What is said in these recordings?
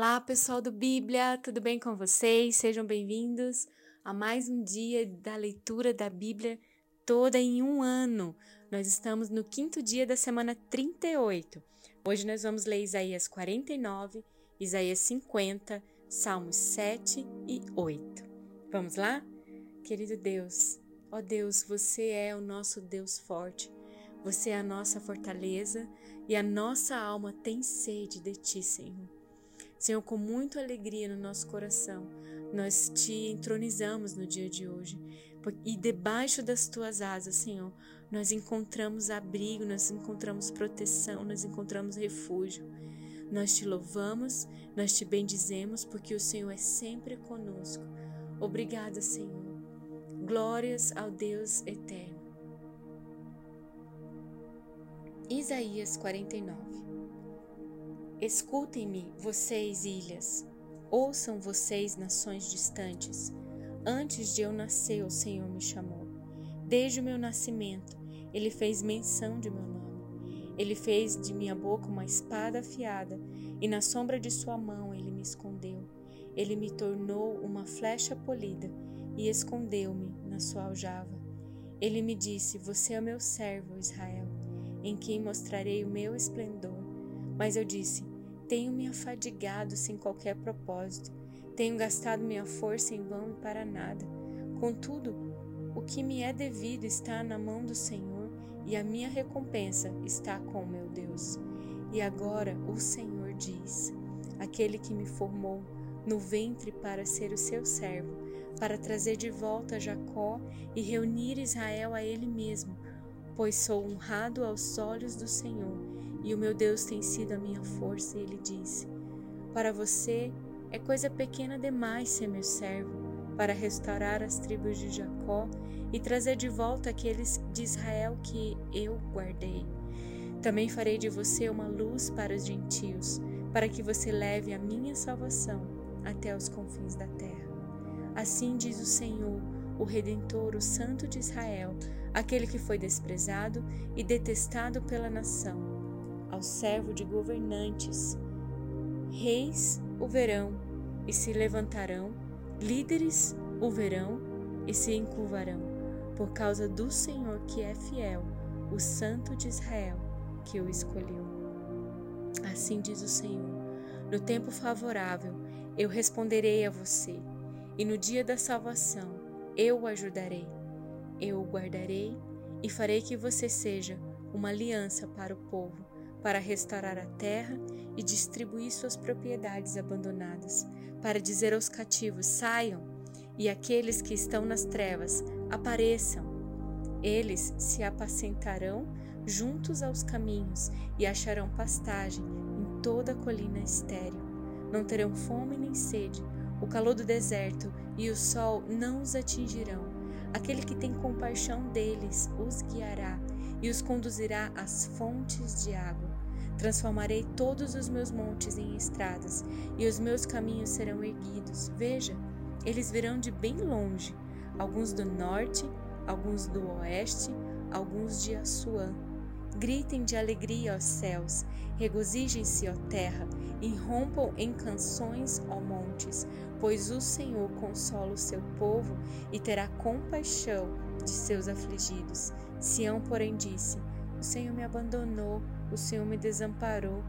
Olá, pessoal do Bíblia, tudo bem com vocês? Sejam bem-vindos a mais um dia da leitura da Bíblia toda em um ano. Nós estamos no quinto dia da semana 38. Hoje nós vamos ler Isaías 49, Isaías 50, Salmos 7 e 8. Vamos lá? Querido Deus, ó Deus, você é o nosso Deus forte. Você é a nossa fortaleza e a nossa alma tem sede de ti, Senhor. Senhor, com muita alegria no nosso coração, nós te entronizamos no dia de hoje. E debaixo das tuas asas, Senhor, nós encontramos abrigo, nós encontramos proteção, nós encontramos refúgio. Nós te louvamos, nós te bendizemos, porque o Senhor é sempre conosco. Obrigada, Senhor. Glórias ao Deus eterno. Isaías 49 Escutem-me, vocês, ilhas. Ouçam vocês, nações distantes. Antes de eu nascer, o Senhor me chamou. Desde o meu nascimento, ele fez menção de meu nome. Ele fez de minha boca uma espada afiada, e na sombra de sua mão ele me escondeu. Ele me tornou uma flecha polida e escondeu-me na sua aljava. Ele me disse: Você é meu servo, Israel, em quem mostrarei o meu esplendor. Mas eu disse: tenho me afadigado sem qualquer propósito, tenho gastado minha força em vão e para nada. Contudo, o que me é devido está na mão do Senhor e a minha recompensa está com meu Deus. E agora o Senhor diz: aquele que me formou no ventre para ser o seu servo, para trazer de volta Jacó e reunir Israel a ele mesmo, pois sou honrado aos olhos do Senhor e o meu Deus tem sido a minha força. E ele disse: Para você é coisa pequena demais ser meu servo, para restaurar as tribos de Jacó e trazer de volta aqueles de Israel que eu guardei. Também farei de você uma luz para os gentios, para que você leve a minha salvação até os confins da terra. Assim diz o Senhor, o Redentor, o Santo de Israel, aquele que foi desprezado e detestado pela nação servo de governantes. Reis o verão e se levantarão, líderes o verão e se encurvarão, por causa do Senhor que é fiel, o Santo de Israel que o escolheu. Assim diz o Senhor: no tempo favorável eu responderei a você, e no dia da salvação eu o ajudarei. Eu o guardarei e farei que você seja uma aliança para o povo para restaurar a terra e distribuir suas propriedades abandonadas, para dizer aos cativos: saiam, e aqueles que estão nas trevas apareçam. Eles se apacentarão juntos aos caminhos e acharão pastagem em toda a colina estéril. Não terão fome nem sede, o calor do deserto e o sol não os atingirão. Aquele que tem compaixão deles os guiará e os conduzirá às fontes de água. Transformarei todos os meus montes em estradas, e os meus caminhos serão erguidos. Veja, eles virão de bem longe, alguns do norte, alguns do oeste, alguns de Assuã. Gritem de alegria, ó céus, regozijem-se, ó terra, e rompam em canções, ó montes, pois o Senhor consola o seu povo e terá compaixão de seus afligidos. Sião, porém, disse: O Senhor me abandonou o Senhor me desamparou.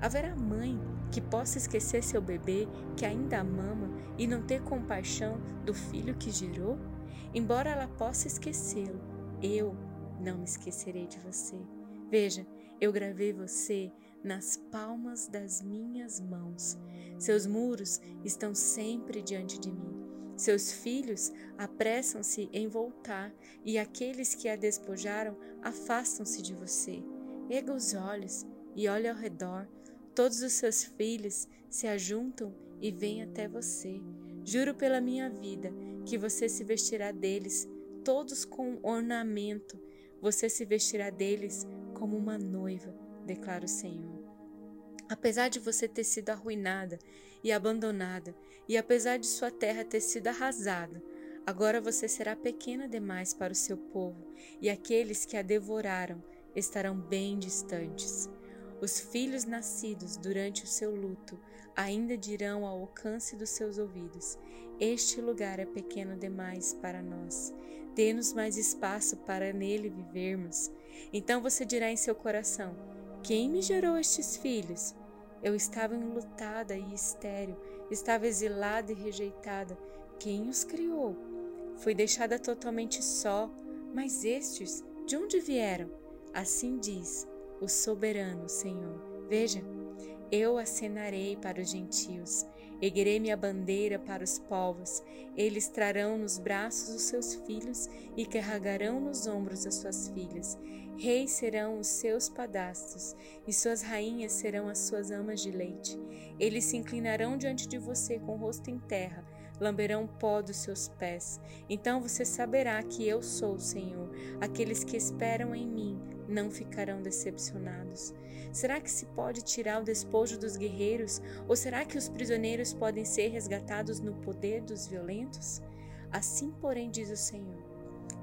Haverá mãe que possa esquecer seu bebê que ainda mama e não ter compaixão do filho que gerou? Embora ela possa esquecê-lo, eu não me esquecerei de você. Veja, eu gravei você nas palmas das minhas mãos. Seus muros estão sempre diante de mim. Seus filhos apressam-se em voltar, e aqueles que a despojaram afastam-se de você. Erga os olhos e olhe ao redor. Todos os seus filhos se ajuntam e vêm até você. Juro pela minha vida que você se vestirá deles, todos com ornamento. Você se vestirá deles como uma noiva, declara o Senhor. Apesar de você ter sido arruinada e abandonada, e apesar de sua terra ter sido arrasada, agora você será pequena demais para o seu povo, e aqueles que a devoraram estarão bem distantes. Os filhos nascidos durante o seu luto ainda dirão ao alcance dos seus ouvidos: Este lugar é pequeno demais para nós. Dê-nos mais espaço para nele vivermos. Então você dirá em seu coração: Quem me gerou estes filhos? Eu estava enlutada e estéril, estava exilada e rejeitada. Quem os criou? Fui deixada totalmente só, mas estes, de onde vieram? Assim diz o soberano Senhor. Veja, eu acenarei para os gentios, erguerei minha bandeira para os povos, eles trarão nos braços os seus filhos e carregarão nos ombros as suas filhas. Reis serão os seus padastros, e suas rainhas serão as suas amas de leite. Eles se inclinarão diante de você com o rosto em terra, lamberão o pó dos seus pés. Então você saberá que eu sou o Senhor. Aqueles que esperam em mim não ficarão decepcionados. Será que se pode tirar o despojo dos guerreiros? Ou será que os prisioneiros podem ser resgatados no poder dos violentos? Assim, porém, diz o Senhor: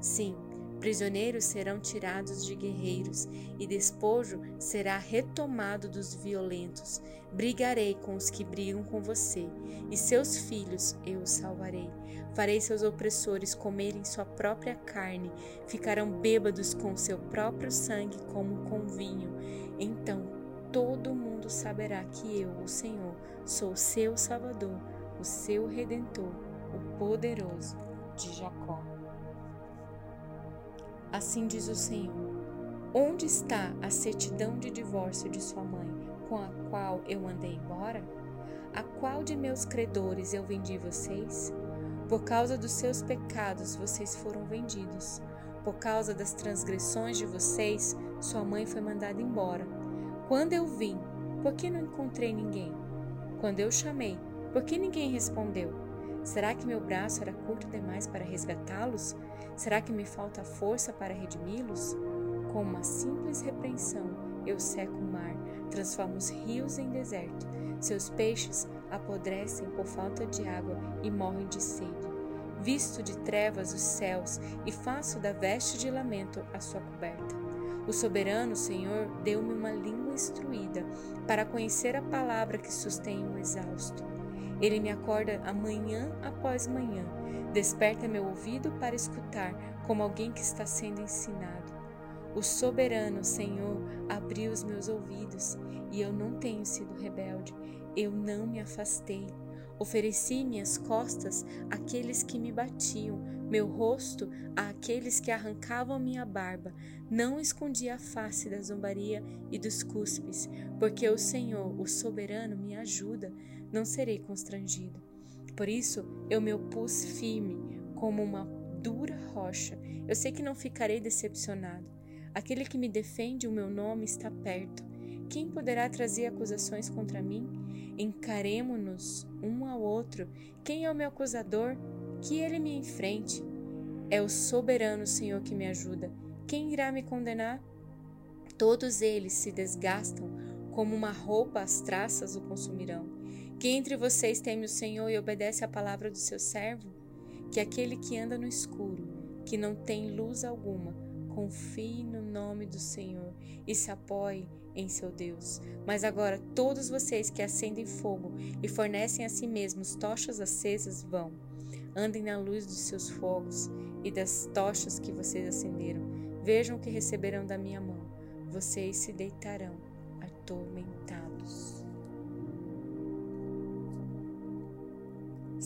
Sim, Prisioneiros serão tirados de guerreiros, e despojo será retomado dos violentos. Brigarei com os que brigam com você, e seus filhos eu os salvarei. Farei seus opressores comerem sua própria carne, ficarão bêbados com seu próprio sangue como com vinho. Então todo mundo saberá que eu, o Senhor, sou seu Salvador, o seu Redentor, o poderoso de Jacó. Assim diz o Senhor: Onde está a certidão de divórcio de sua mãe, com a qual eu andei embora? A qual de meus credores eu vendi vocês? Por causa dos seus pecados vocês foram vendidos. Por causa das transgressões de vocês, sua mãe foi mandada embora. Quando eu vim, por que não encontrei ninguém? Quando eu chamei, por que ninguém respondeu? Será que meu braço era curto demais para resgatá-los? Será que me falta força para redimi-los? Com uma simples repreensão, eu seco o mar, transformo os rios em deserto. Seus peixes apodrecem por falta de água e morrem de sede. Visto de trevas os céus e faço da veste de lamento a sua coberta. O soberano Senhor deu-me uma língua instruída para conhecer a palavra que sustém o exausto. Ele me acorda amanhã após manhã, desperta meu ouvido para escutar, como alguém que está sendo ensinado. O soberano Senhor abriu os meus ouvidos e eu não tenho sido rebelde, eu não me afastei. Ofereci minhas costas àqueles que me batiam, meu rosto àqueles que arrancavam minha barba. Não escondi a face da zombaria e dos cuspes, porque o Senhor, o soberano, me ajuda não serei constrangido. Por isso eu me opus firme, como uma dura rocha. Eu sei que não ficarei decepcionado. Aquele que me defende o meu nome está perto. Quem poderá trazer acusações contra mim? Encaremo-nos um ao outro. Quem é o meu acusador? Que ele me enfrente. É o soberano Senhor que me ajuda. Quem irá me condenar? Todos eles se desgastam, como uma roupa as traças o consumirão. Que entre vocês teme o Senhor e obedece à palavra do seu servo? Que aquele que anda no escuro, que não tem luz alguma, confie no nome do Senhor e se apoie em seu Deus. Mas agora, todos vocês que acendem fogo e fornecem a si mesmos tochas acesas, vão. Andem na luz dos seus fogos e das tochas que vocês acenderam. Vejam o que receberão da minha mão. Vocês se deitarão atormentados.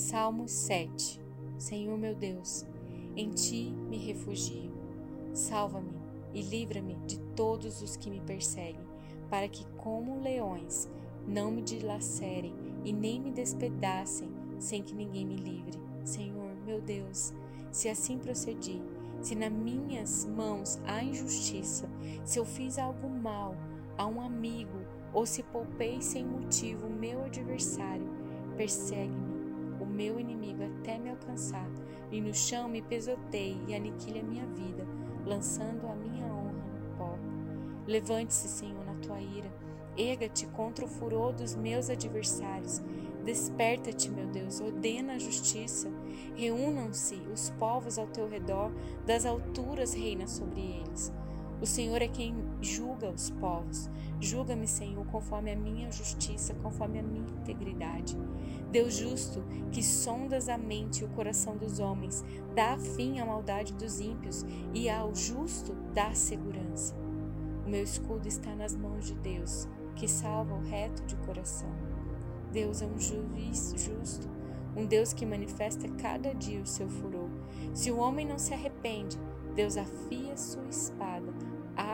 Salmo 7 Senhor meu Deus, em ti me refugio. Salva-me e livra-me de todos os que me perseguem, para que, como leões, não me dilacerem e nem me despedacem sem que ninguém me livre. Senhor, meu Deus, se assim procedi, se nas minhas mãos há injustiça, se eu fiz algo mal a um amigo ou se poupei sem motivo meu adversário, persegue-me meu inimigo até me alcançar, e no chão me pesoteie e aniquile a minha vida, lançando a minha honra no pó. Levante-se, Senhor, na tua ira, erga-te contra o furor dos meus adversários. Desperta-te, meu Deus, ordena a justiça. Reúnam-se os povos ao teu redor, das alturas reina sobre eles. O Senhor é quem julga os povos. Julga-me, Senhor, conforme a minha justiça, conforme a minha integridade. Deus justo, que sondas a mente e o coração dos homens, dá fim à maldade dos ímpios e ao justo dá segurança. O meu escudo está nas mãos de Deus, que salva o reto de coração. Deus é um juiz justo, um Deus que manifesta cada dia o seu furor. Se o homem não se arrepende, Deus afia sua espada,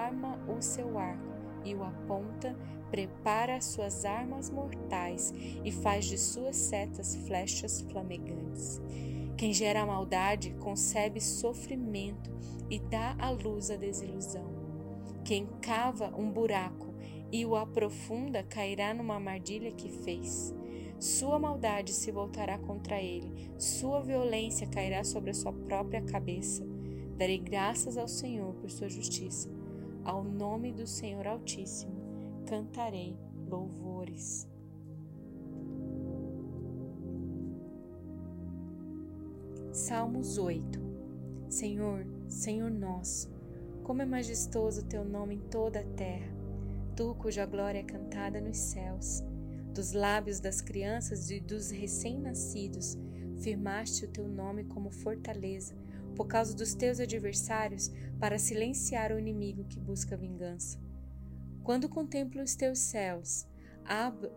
arma o seu arco e o aponta, prepara suas armas mortais e faz de suas setas flechas flamegantes. Quem gera maldade concebe sofrimento e dá à luz a desilusão. Quem cava um buraco e o aprofunda cairá numa armadilha que fez. Sua maldade se voltará contra ele, sua violência cairá sobre a sua própria cabeça. Darei graças ao Senhor por sua justiça. Ao nome do Senhor Altíssimo cantarei louvores. Salmos 8 Senhor, Senhor nosso, como é majestoso o teu nome em toda a terra, tu cuja glória é cantada nos céus. Dos lábios das crianças e dos recém-nascidos, firmaste o teu nome como fortaleza por causa dos teus adversários, para silenciar o inimigo que busca vingança. Quando contemplo os teus céus,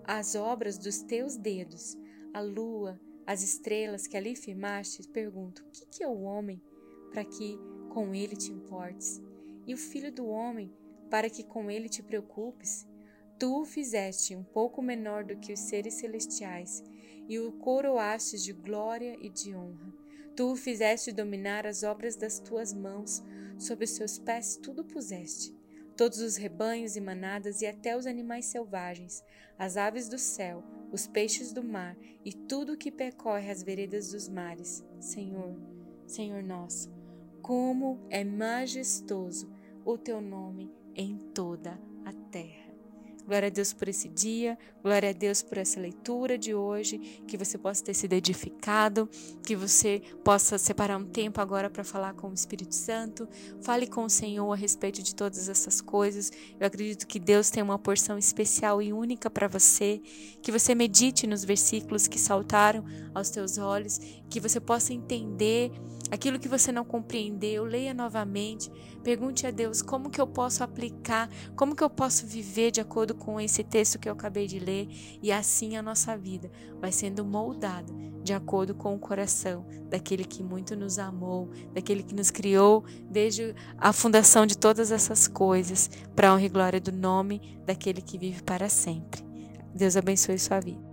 as obras dos teus dedos, a lua, as estrelas que ali firmaste, pergunto: o que, que é o homem para que com ele te importes? E o filho do homem para que com ele te preocupes? Tu o fizeste um pouco menor do que os seres celestiais e o coroastes de glória e de honra. Tu fizeste dominar as obras das tuas mãos, sob os seus pés tudo puseste. Todos os rebanhos e manadas e até os animais selvagens, as aves do céu, os peixes do mar e tudo o que percorre as veredas dos mares. Senhor, Senhor nosso, como é majestoso o teu nome em toda a terra. Glória a Deus por esse dia, glória a Deus por essa leitura de hoje, que você possa ter sido edificado, que você possa separar um tempo agora para falar com o Espírito Santo. Fale com o Senhor a respeito de todas essas coisas. Eu acredito que Deus tem uma porção especial e única para você, que você medite nos versículos que saltaram aos teus olhos, que você possa entender aquilo que você não compreendeu, leia novamente, pergunte a Deus como que eu posso aplicar, como que eu posso viver de acordo com esse texto que eu acabei de ler, e assim a nossa vida vai sendo moldada de acordo com o coração daquele que muito nos amou, daquele que nos criou desde a fundação de todas essas coisas, para honra e glória do nome daquele que vive para sempre. Deus abençoe sua vida.